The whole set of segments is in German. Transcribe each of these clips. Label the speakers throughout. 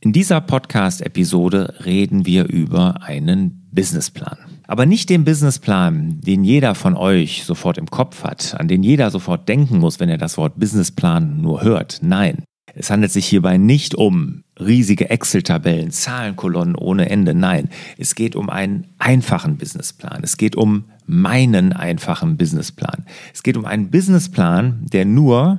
Speaker 1: In dieser Podcast-Episode reden wir über einen Businessplan. Aber nicht den Businessplan, den jeder von euch sofort im Kopf hat, an den jeder sofort denken muss, wenn er das Wort Businessplan nur hört. Nein, es handelt sich hierbei nicht um riesige Excel-Tabellen, Zahlenkolonnen ohne Ende. Nein, es geht um einen einfachen Businessplan. Es geht um meinen einfachen Businessplan. Es geht um einen Businessplan, der nur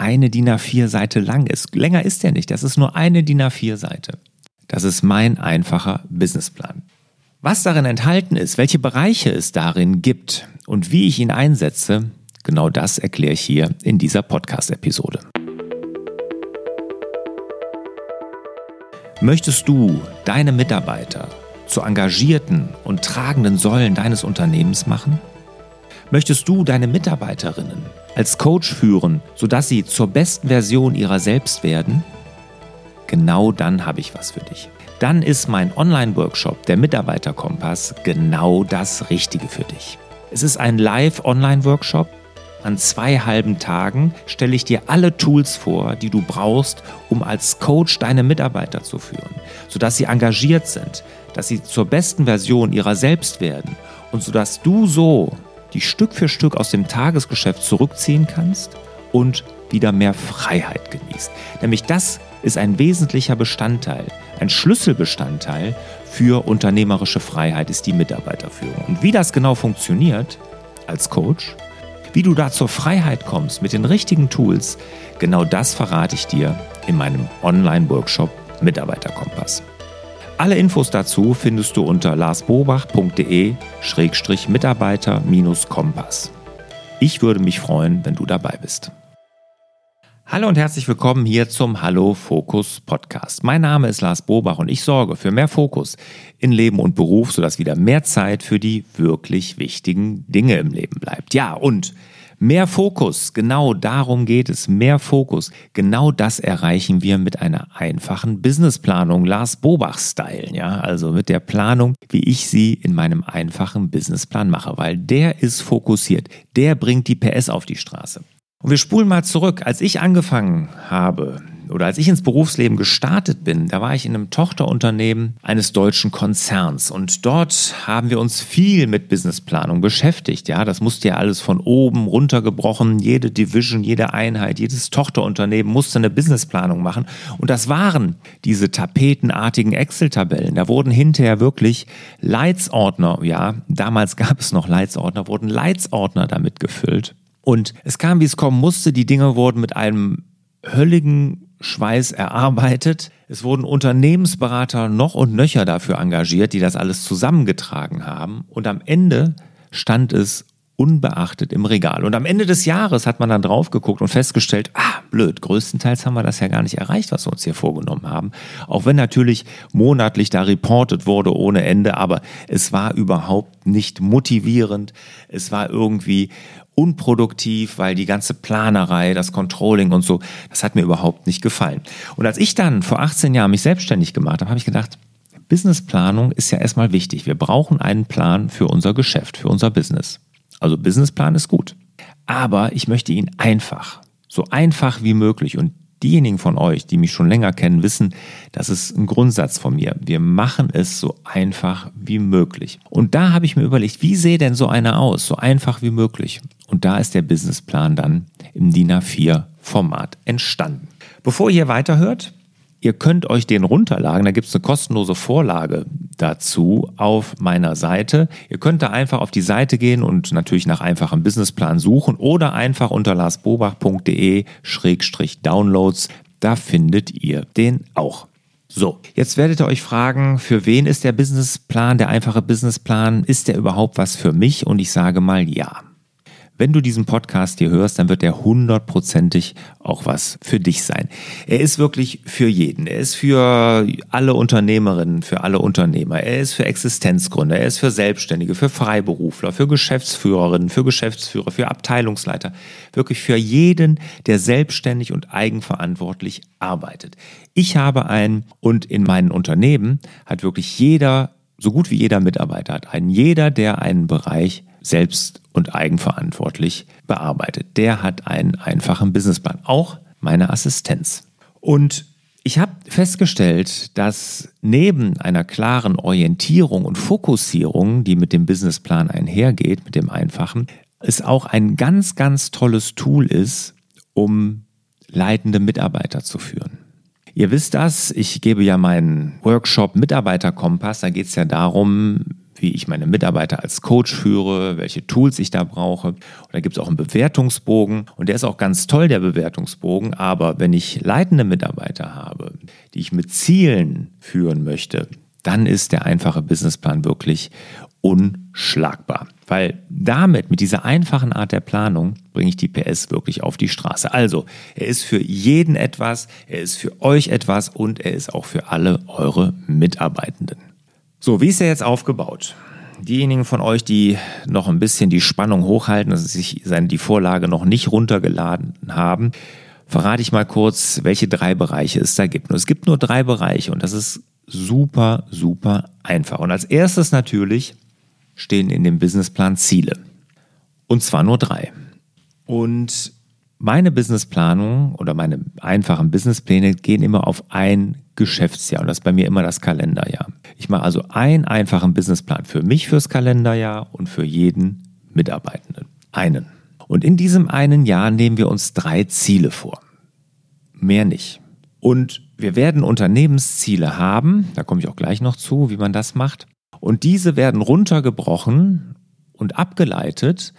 Speaker 1: eine DIN A4-Seite lang ist. Länger ist der nicht. Das ist nur eine DIN A4-Seite. Das ist mein einfacher Businessplan. Was darin enthalten ist, welche Bereiche es darin gibt und wie ich ihn einsetze, genau das erkläre ich hier in dieser Podcast-Episode. Möchtest du deine Mitarbeiter zu engagierten und tragenden Säulen deines Unternehmens machen? Möchtest du deine Mitarbeiterinnen als Coach führen, sodass sie zur besten Version ihrer selbst werden? Genau dann habe ich was für dich. Dann ist mein Online-Workshop, der Mitarbeiterkompass, genau das Richtige für dich. Es ist ein Live-Online-Workshop, an zwei halben Tagen stelle ich dir alle Tools vor, die du brauchst, um als Coach deine Mitarbeiter zu führen, sodass sie engagiert sind, dass sie zur besten Version ihrer selbst werden und sodass du so die Stück für Stück aus dem Tagesgeschäft zurückziehen kannst und wieder mehr Freiheit genießt. Nämlich das ist ein wesentlicher Bestandteil, ein Schlüsselbestandteil für unternehmerische Freiheit ist die Mitarbeiterführung. Und wie das genau funktioniert als Coach, wie du da zur Freiheit kommst mit den richtigen Tools, genau das verrate ich dir in meinem Online-Workshop Mitarbeiterkompass. Alle Infos dazu findest du unter larsbobach.de-mitarbeiter-kompass. Ich würde mich freuen, wenn du dabei bist. Hallo und herzlich willkommen hier zum Hallo Fokus Podcast. Mein Name ist Lars Bobach und ich sorge für mehr Fokus in Leben und Beruf, sodass wieder mehr Zeit für die wirklich wichtigen Dinge im Leben bleibt. Ja, und mehr Fokus, genau darum geht es. Mehr Fokus, genau das erreichen wir mit einer einfachen Businessplanung, Lars Bobach-Style. Ja, also mit der Planung, wie ich sie in meinem einfachen Businessplan mache, weil der ist fokussiert. Der bringt die PS auf die Straße. Und wir spulen mal zurück. Als ich angefangen habe oder als ich ins Berufsleben gestartet bin, da war ich in einem Tochterunternehmen eines deutschen Konzerns und dort haben wir uns viel mit Businessplanung beschäftigt. Ja, das musste ja alles von oben runtergebrochen. Jede Division, jede Einheit, jedes Tochterunternehmen musste eine Businessplanung machen und das waren diese tapetenartigen Excel-Tabellen. Da wurden hinterher wirklich Leitsordner, ja, damals gab es noch Leitsordner, wurden Leitsordner damit gefüllt. Und es kam, wie es kommen musste. Die Dinge wurden mit einem hölligen Schweiß erarbeitet. Es wurden Unternehmensberater noch und nöcher dafür engagiert, die das alles zusammengetragen haben. Und am Ende stand es unbeachtet im Regal. Und am Ende des Jahres hat man dann drauf geguckt und festgestellt, ah, blöd, größtenteils haben wir das ja gar nicht erreicht, was wir uns hier vorgenommen haben. Auch wenn natürlich monatlich da reportet wurde ohne Ende, aber es war überhaupt nicht motivierend. Es war irgendwie unproduktiv, weil die ganze Planerei, das Controlling und so, das hat mir überhaupt nicht gefallen. Und als ich dann vor 18 Jahren mich selbstständig gemacht habe, habe ich gedacht, Businessplanung ist ja erstmal wichtig. Wir brauchen einen Plan für unser Geschäft, für unser Business. Also Businessplan ist gut. Aber ich möchte ihn einfach, so einfach wie möglich und diejenigen von euch, die mich schon länger kennen, wissen, das ist ein Grundsatz von mir. Wir machen es so einfach wie möglich. Und da habe ich mir überlegt, wie sehe denn so einer aus? So einfach wie möglich. Und da ist der Businessplan dann im DIN A4 Format entstanden. Bevor ihr weiterhört, Ihr könnt euch den runterladen, da gibt es eine kostenlose Vorlage dazu auf meiner Seite. Ihr könnt da einfach auf die Seite gehen und natürlich nach einfachem Businessplan suchen oder einfach unter larsbobach.de-downloads, da findet ihr den auch. So, jetzt werdet ihr euch fragen, für wen ist der Businessplan, der einfache Businessplan? Ist der überhaupt was für mich? Und ich sage mal ja. Wenn du diesen Podcast hier hörst, dann wird er hundertprozentig auch was für dich sein. Er ist wirklich für jeden. Er ist für alle Unternehmerinnen, für alle Unternehmer. Er ist für Existenzgründer. Er ist für Selbstständige, für Freiberufler, für Geschäftsführerinnen, für Geschäftsführer, für Abteilungsleiter. Wirklich für jeden, der selbstständig und eigenverantwortlich arbeitet. Ich habe einen und in meinen Unternehmen hat wirklich jeder so gut wie jeder Mitarbeiter hat einen. Jeder, der einen Bereich selbst und eigenverantwortlich bearbeitet. Der hat einen einfachen Businessplan. Auch meine Assistenz. Und Ich habe festgestellt, dass neben einer klaren Orientierung und Fokussierung, die mit dem Businessplan einhergeht, mit dem einfachen, es auch ein ganz, ganz tolles Tool ist, um leitende Mitarbeiter zu führen. Ihr wisst das, ich gebe ja meinen Workshop Mitarbeiterkompass, da geht es ja darum, wie ich meine Mitarbeiter als Coach führe, welche Tools ich da brauche. Und da gibt es auch einen Bewertungsbogen und der ist auch ganz toll, der Bewertungsbogen. Aber wenn ich leitende Mitarbeiter habe, die ich mit Zielen führen möchte, dann ist der einfache Businessplan wirklich unschlagbar. Weil damit, mit dieser einfachen Art der Planung, bringe ich die PS wirklich auf die Straße. Also, er ist für jeden etwas, er ist für euch etwas und er ist auch für alle eure Mitarbeitenden. So, wie ist er jetzt aufgebaut? Diejenigen von euch, die noch ein bisschen die Spannung hochhalten, dass sie sich die Vorlage noch nicht runtergeladen haben, verrate ich mal kurz, welche drei Bereiche es da gibt. Und es gibt nur drei Bereiche und das ist super, super einfach. Und als erstes natürlich stehen in dem Businessplan Ziele. Und zwar nur drei. Und meine Businessplanung oder meine einfachen Businesspläne gehen immer auf ein Geschäftsjahr und das ist bei mir immer das Kalenderjahr. Ich mache also einen einfachen Businessplan für mich fürs Kalenderjahr und für jeden Mitarbeitenden. Einen. Und in diesem einen Jahr nehmen wir uns drei Ziele vor. Mehr nicht. Und wir werden Unternehmensziele haben, da komme ich auch gleich noch zu, wie man das macht. Und diese werden runtergebrochen und abgeleitet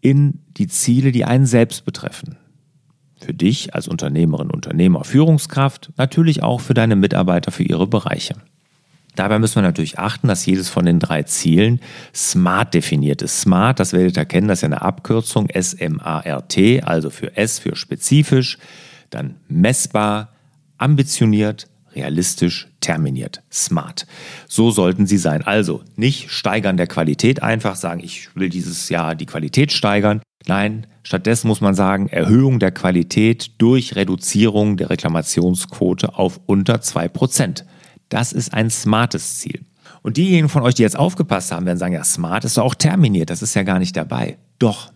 Speaker 1: in die Ziele, die einen selbst betreffen. Für dich als Unternehmerin, Unternehmer, Führungskraft, natürlich auch für deine Mitarbeiter, für ihre Bereiche. Dabei müssen wir natürlich achten, dass jedes von den drei Zielen SMART definiert ist. SMART, das werdet ihr kennen, das ist ja eine Abkürzung, S-M-A-R-T, also für S für spezifisch, dann messbar, ambitioniert, realistisch, terminiert, smart. So sollten sie sein. Also nicht steigern der Qualität einfach sagen, ich will dieses Jahr die Qualität steigern, Nein, stattdessen muss man sagen, Erhöhung der Qualität durch Reduzierung der Reklamationsquote auf unter 2%. Das ist ein smartes Ziel. Und diejenigen von euch, die jetzt aufgepasst haben, werden sagen, ja, smart ist doch auch terminiert, das ist ja gar nicht dabei. Doch.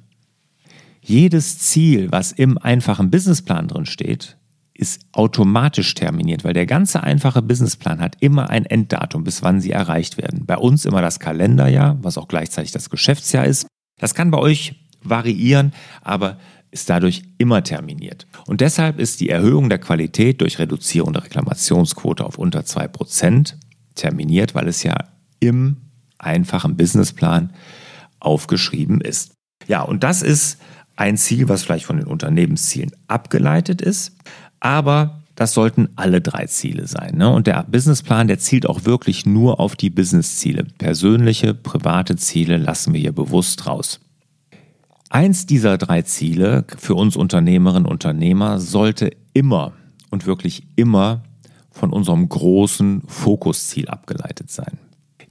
Speaker 1: Jedes Ziel, was im einfachen Businessplan drin steht, ist automatisch terminiert, weil der ganze einfache Businessplan hat immer ein Enddatum, bis wann sie erreicht werden. Bei uns immer das Kalenderjahr, was auch gleichzeitig das Geschäftsjahr ist. Das kann bei euch variieren, aber ist dadurch immer terminiert. Und deshalb ist die Erhöhung der Qualität durch Reduzierung der Reklamationsquote auf unter 2% terminiert, weil es ja im einfachen Businessplan aufgeschrieben ist. Ja, und das ist ein Ziel, was vielleicht von den Unternehmenszielen abgeleitet ist, aber das sollten alle drei Ziele sein. Ne? Und der Businessplan, der zielt auch wirklich nur auf die Businessziele. Persönliche, private Ziele lassen wir hier bewusst raus. Eins dieser drei Ziele für uns Unternehmerinnen und Unternehmer sollte immer und wirklich immer von unserem großen Fokusziel abgeleitet sein.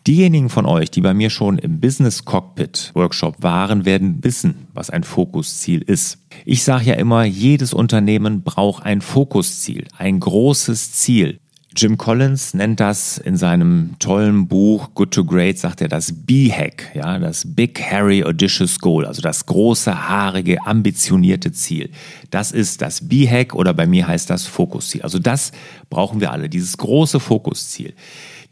Speaker 1: Diejenigen von euch, die bei mir schon im Business Cockpit Workshop waren, werden wissen, was ein Fokusziel ist. Ich sage ja immer, jedes Unternehmen braucht ein Fokusziel, ein großes Ziel. Jim Collins nennt das in seinem tollen Buch Good to Great, sagt er das B-Hack, ja, das Big Hairy Audacious Goal, also das große, haarige, ambitionierte Ziel. Das ist das B-Hack oder bei mir heißt das Fokusziel. Also das brauchen wir alle, dieses große Fokusziel.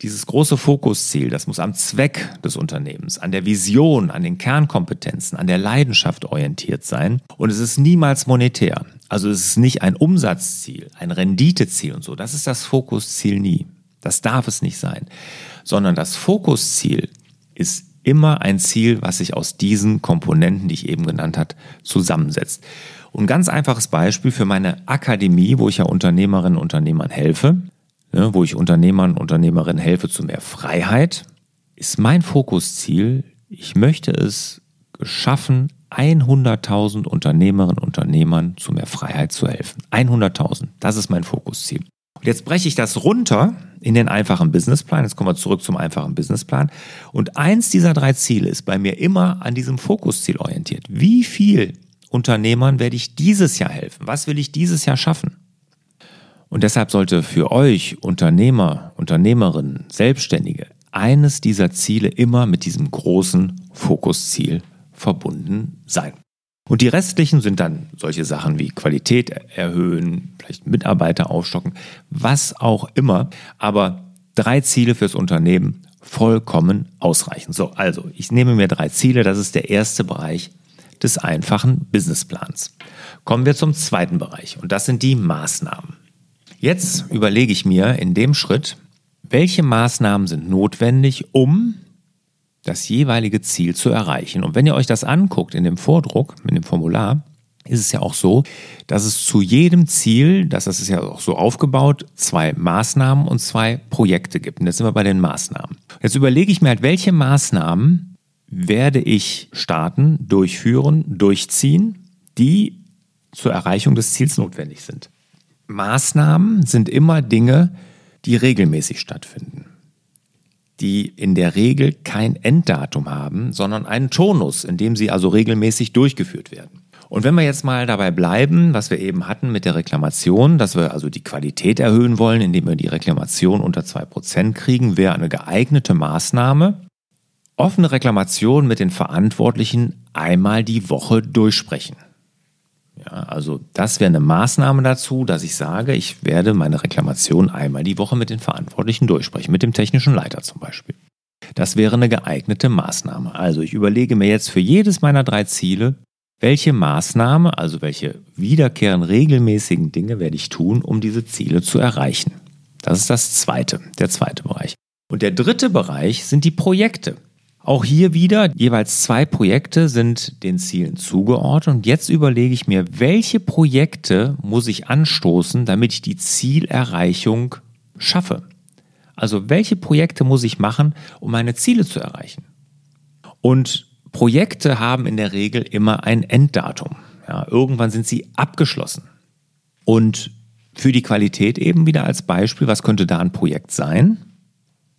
Speaker 1: Dieses große Fokusziel, das muss am Zweck des Unternehmens, an der Vision, an den Kernkompetenzen, an der Leidenschaft orientiert sein. Und es ist niemals monetär. Also es ist nicht ein Umsatzziel, ein Renditeziel und so. Das ist das Fokusziel nie. Das darf es nicht sein. Sondern das Fokusziel ist immer ein Ziel, was sich aus diesen Komponenten, die ich eben genannt habe, zusammensetzt. Und ganz einfaches Beispiel für meine Akademie, wo ich ja Unternehmerinnen und Unternehmern helfe ne, wo ich Unternehmern und Unternehmerinnen helfe zu mehr Freiheit, ist mein Fokusziel, ich möchte es schaffen, 100.000 Unternehmerinnen und Unternehmern zu mehr Freiheit zu helfen. 100.000, das ist mein Fokusziel. Und jetzt breche ich das runter in den einfachen Businessplan. Jetzt kommen wir zurück zum einfachen Businessplan. Und eins dieser drei Ziele ist bei mir immer an diesem Fokusziel orientiert. Wie viel Unternehmern werde ich dieses Jahr helfen? Was will ich dieses Jahr schaffen? Und deshalb sollte für euch Unternehmer, Unternehmerinnen, Selbstständige eines dieser Ziele immer mit diesem großen Fokusziel verbunden sein. Und die restlichen sind dann solche Sachen wie Qualität erhöhen, vielleicht Mitarbeiter aufstocken, was auch immer. Aber drei Ziele fürs Unternehmen vollkommen ausreichen. So, also ich nehme mir drei Ziele. Das ist der erste Bereich des einfachen Businessplans. Kommen wir zum zweiten Bereich und das sind die Maßnahmen. Jetzt überlege ich mir in dem Schritt, welche Maßnahmen sind notwendig, um das jeweilige Ziel zu erreichen. Und wenn ihr euch das anguckt in dem Vordruck, in dem Formular, ist es ja auch so, dass es zu jedem Ziel, das ist ja auch so aufgebaut, zwei Maßnahmen und zwei Projekte gibt. Und jetzt sind wir bei den Maßnahmen. Jetzt überlege ich mir halt, welche Maßnahmen werde ich starten, durchführen, durchziehen, die zur Erreichung des Ziels notwendig sind. Maßnahmen sind immer Dinge, die regelmäßig stattfinden, die in der Regel kein Enddatum haben, sondern einen Tonus, in dem sie also regelmäßig durchgeführt werden. Und wenn wir jetzt mal dabei bleiben, was wir eben hatten mit der Reklamation, dass wir also die Qualität erhöhen wollen, indem wir die Reklamation unter 2% kriegen, wäre eine geeignete Maßnahme, offene Reklamation mit den Verantwortlichen einmal die Woche durchsprechen. Ja, also das wäre eine Maßnahme dazu, dass ich sage, ich werde meine Reklamation einmal die Woche mit den Verantwortlichen durchsprechen, mit dem technischen Leiter zum Beispiel. Das wäre eine geeignete Maßnahme. Also ich überlege mir jetzt für jedes meiner drei Ziele, welche Maßnahme, also welche wiederkehrenden regelmäßigen Dinge werde ich tun, um diese Ziele zu erreichen. Das ist das zweite, der zweite Bereich. Und der dritte Bereich sind die Projekte. Auch hier wieder, jeweils zwei Projekte sind den Zielen zugeordnet und jetzt überlege ich mir, welche Projekte muss ich anstoßen, damit ich die Zielerreichung schaffe. Also welche Projekte muss ich machen, um meine Ziele zu erreichen? Und Projekte haben in der Regel immer ein Enddatum. Ja, irgendwann sind sie abgeschlossen. Und für die Qualität eben wieder als Beispiel, was könnte da ein Projekt sein?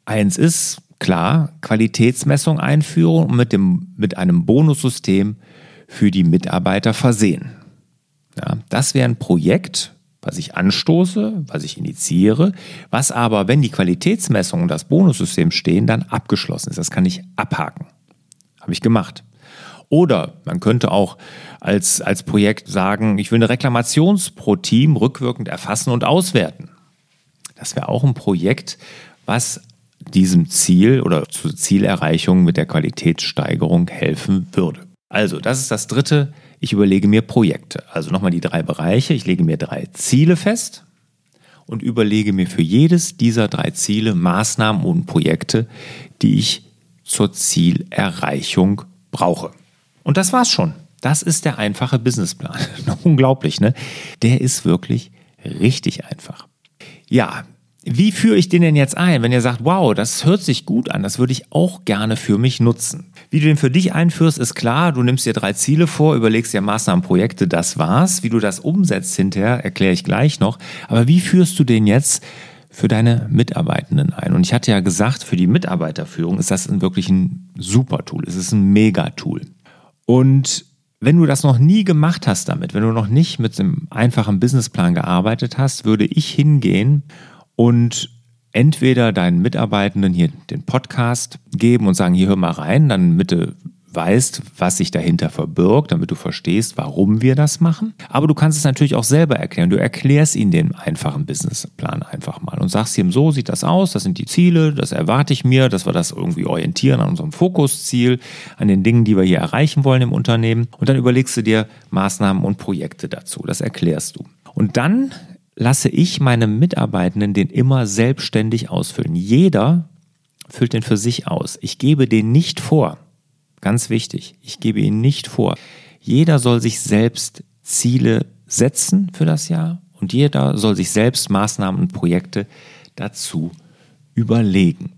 Speaker 1: Eins ist, klar, Qualitätsmessung einführen und mit, dem, mit einem Bonussystem für die Mitarbeiter versehen. Ja, das wäre ein Projekt, was ich anstoße, was ich initiiere, was aber, wenn die Qualitätsmessung und das Bonussystem stehen, dann abgeschlossen ist. Das kann ich abhaken. Habe ich gemacht. Oder man könnte auch als, als Projekt sagen, ich will eine Reklamations pro Team rückwirkend erfassen und auswerten. Das wäre auch ein Projekt, was diesem Ziel oder zur Zielerreichung mit der Qualitätssteigerung helfen würde. Also, das ist das dritte. Ich überlege mir Projekte. Also nochmal die drei Bereiche. Ich lege mir drei Ziele fest und überlege mir für jedes dieser drei Ziele Maßnahmen und Projekte, die ich zur Zielerreichung brauche. Und das war's schon. Das ist der einfache Businessplan. Unglaublich, ne? Der ist wirklich richtig einfach. Ja, wie führe ich den denn jetzt ein, wenn ihr sagt, wow, das hört sich gut an, das würde ich auch gerne für mich nutzen? Wie du den für dich einführst, ist klar, du nimmst dir drei Ziele vor, überlegst dir Maßnahmen, Projekte, das war's. Wie du das umsetzt hinterher, erkläre ich gleich noch. Aber wie führst du den jetzt für deine Mitarbeitenden ein? Und ich hatte ja gesagt, für die Mitarbeiterführung ist das wirklich ein super Tool. Es ist ein Mega-Tool. Und wenn du das noch nie gemacht hast damit, wenn du noch nicht mit einem einfachen Businessplan gearbeitet hast, würde ich hingehen und entweder deinen Mitarbeitenden hier den Podcast geben und sagen, hier hör mal rein, dann bitte weißt, was sich dahinter verbirgt, damit du verstehst, warum wir das machen. Aber du kannst es natürlich auch selber erklären. Du erklärst ihnen den einfachen Businessplan einfach mal und sagst ihm, so sieht das aus, das sind die Ziele, das erwarte ich mir, dass wir das irgendwie orientieren an unserem Fokusziel, an den Dingen, die wir hier erreichen wollen im Unternehmen. Und dann überlegst du dir Maßnahmen und Projekte dazu. Das erklärst du. Und dann lasse ich meine Mitarbeitenden den immer selbstständig ausfüllen. Jeder füllt den für sich aus. Ich gebe den nicht vor. Ganz wichtig, ich gebe ihn nicht vor. Jeder soll sich selbst Ziele setzen für das Jahr und jeder soll sich selbst Maßnahmen und Projekte dazu überlegen.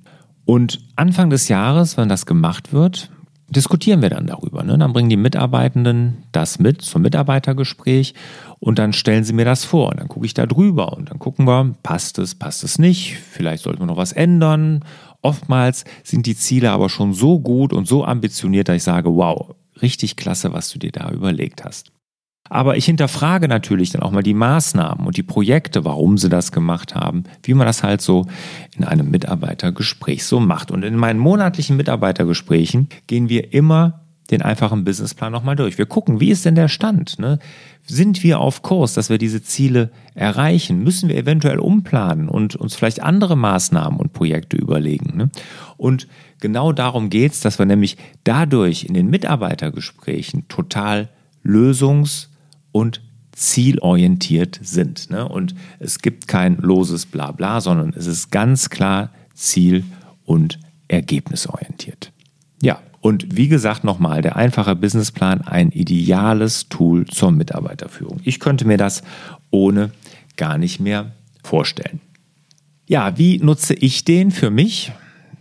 Speaker 1: Und Anfang des Jahres, wenn das gemacht wird, diskutieren wir dann darüber. Ne? Dann bringen die Mitarbeitenden das mit zum Mitarbeitergespräch und dann stellen sie mir das vor. Und dann gucke ich da drüber und dann gucken wir, passt es, passt es nicht, vielleicht sollten wir noch was ändern. Oftmals sind die Ziele aber schon so gut und so ambitioniert, dass ich sage, wow, richtig klasse, was du dir da überlegt hast. Aber ich hinterfrage natürlich dann auch mal die Maßnahmen und die Projekte, warum sie das gemacht haben, wie man das halt so in einem Mitarbeitergespräch so macht. Und in meinen monatlichen Mitarbeitergesprächen gehen wir immer den einfachen Businessplan nochmal durch. Wir gucken, wie ist denn der Stand? Ne? Sind wir auf Kurs, dass wir diese Ziele erreichen? Müssen wir eventuell umplanen und uns vielleicht andere Maßnahmen und Projekte überlegen? Ne? Und genau darum geht es, dass wir nämlich dadurch in den Mitarbeitergesprächen total lösungs- und zielorientiert sind. Ne? Und es gibt kein loses Blabla, sondern es ist ganz klar ziel- und ergebnisorientiert. Ja, und wie gesagt nochmal, der einfache Businessplan ein ideales Tool zur Mitarbeiterführung. Ich könnte mir das ohne gar nicht mehr vorstellen. Ja, wie nutze ich den für mich?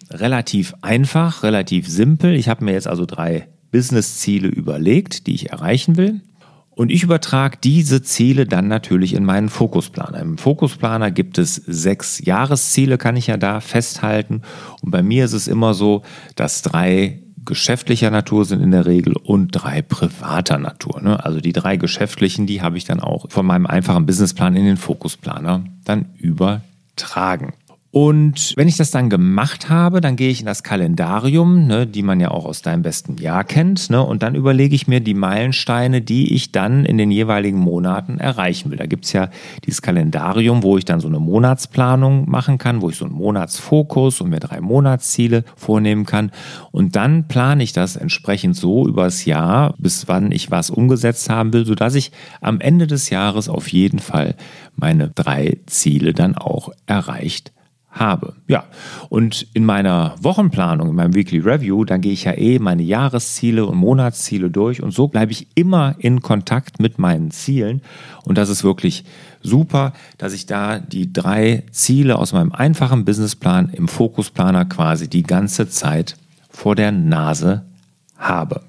Speaker 1: Relativ einfach, relativ simpel. Ich habe mir jetzt also drei Business-Ziele überlegt, die ich erreichen will. Und ich übertrage diese Ziele dann natürlich in meinen Fokusplaner. Im Fokusplaner gibt es sechs Jahresziele, kann ich ja da festhalten. Und bei mir ist es immer so, dass drei geschäftlicher Natur sind in der Regel und drei privater Natur. Ne? Also die drei geschäftlichen, die habe ich dann auch von meinem einfachen Businessplan in den Fokusplaner dann übertragen. Und wenn ich das dann gemacht habe, dann gehe ich in das Kalendarium, ne, die man ja auch aus deinem besten Jahr kennt, ne, und dann überlege ich mir die Meilensteine, die ich dann in den jeweiligen Monaten erreichen will. Da gibt's ja dieses Kalendarium, wo ich dann so eine Monatsplanung machen kann, wo ich so einen Monatsfokus und mir drei Monatsziele vornehmen kann. Und dann plane ich das entsprechend so übers Jahr, bis wann ich was umgesetzt haben will, sodass ich am Ende des Jahres auf jeden Fall meine drei Ziele dann auch erreicht habe. Ja, und in meiner Wochenplanung, in meinem Weekly Review, dann gehe ich ja eh meine Jahresziele und Monatsziele durch und so bleibe ich immer in Kontakt mit meinen Zielen. Und das ist wirklich super, dass ich da die drei Ziele aus meinem einfachen Businessplan im Fokusplaner quasi die ganze Zeit vor der Nase habe.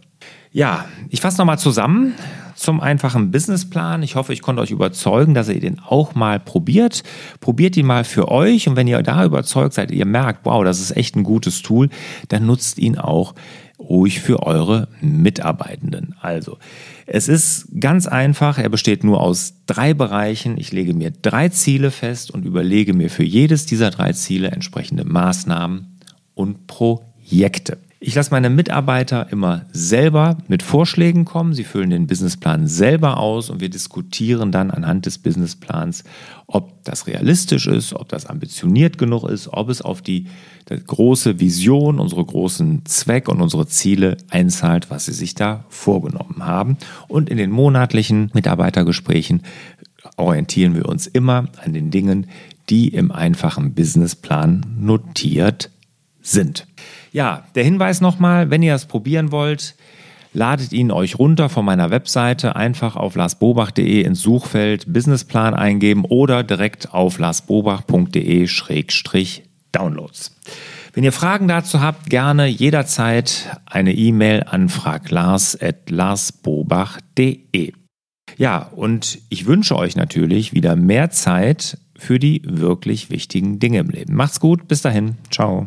Speaker 1: Ja, ich fasse nochmal zusammen zum einfachen Businessplan. Ich hoffe, ich konnte euch überzeugen, dass ihr den auch mal probiert. Probiert ihn mal für euch und wenn ihr da überzeugt seid, ihr merkt, wow, das ist echt ein gutes Tool, dann nutzt ihn auch ruhig für eure Mitarbeitenden. Also, es ist ganz einfach, er besteht nur aus drei Bereichen. Ich lege mir drei Ziele fest und überlege mir für jedes dieser drei Ziele entsprechende Maßnahmen und Projekte. Ich lasse meine Mitarbeiter immer selber mit Vorschlägen kommen. Sie füllen den Businessplan selber aus und wir diskutieren dann anhand des Businessplans, ob das realistisch ist, ob das ambitioniert genug ist, ob es auf die, die große Vision, unsere großen Zweck und unsere Ziele einzahlt, was sie sich da vorgenommen haben. Und in den monatlichen Mitarbeitergesprächen orientieren wir uns immer an den Dingen, die im einfachen Businessplan notiert sind. Ja, der Hinweis nochmal, wenn ihr es probieren wollt, ladet ihn euch runter von meiner Webseite, einfach auf larsbobach.de ins Suchfeld Businessplan eingeben oder direkt auf larsbobach.de-downloads. Wenn ihr Fragen dazu habt, gerne jederzeit eine E-Mail an fraglars.larsbobach.de. Ja, und ich wünsche euch natürlich wieder mehr Zeit für die wirklich wichtigen Dinge im Leben. Macht's gut, bis dahin, ciao.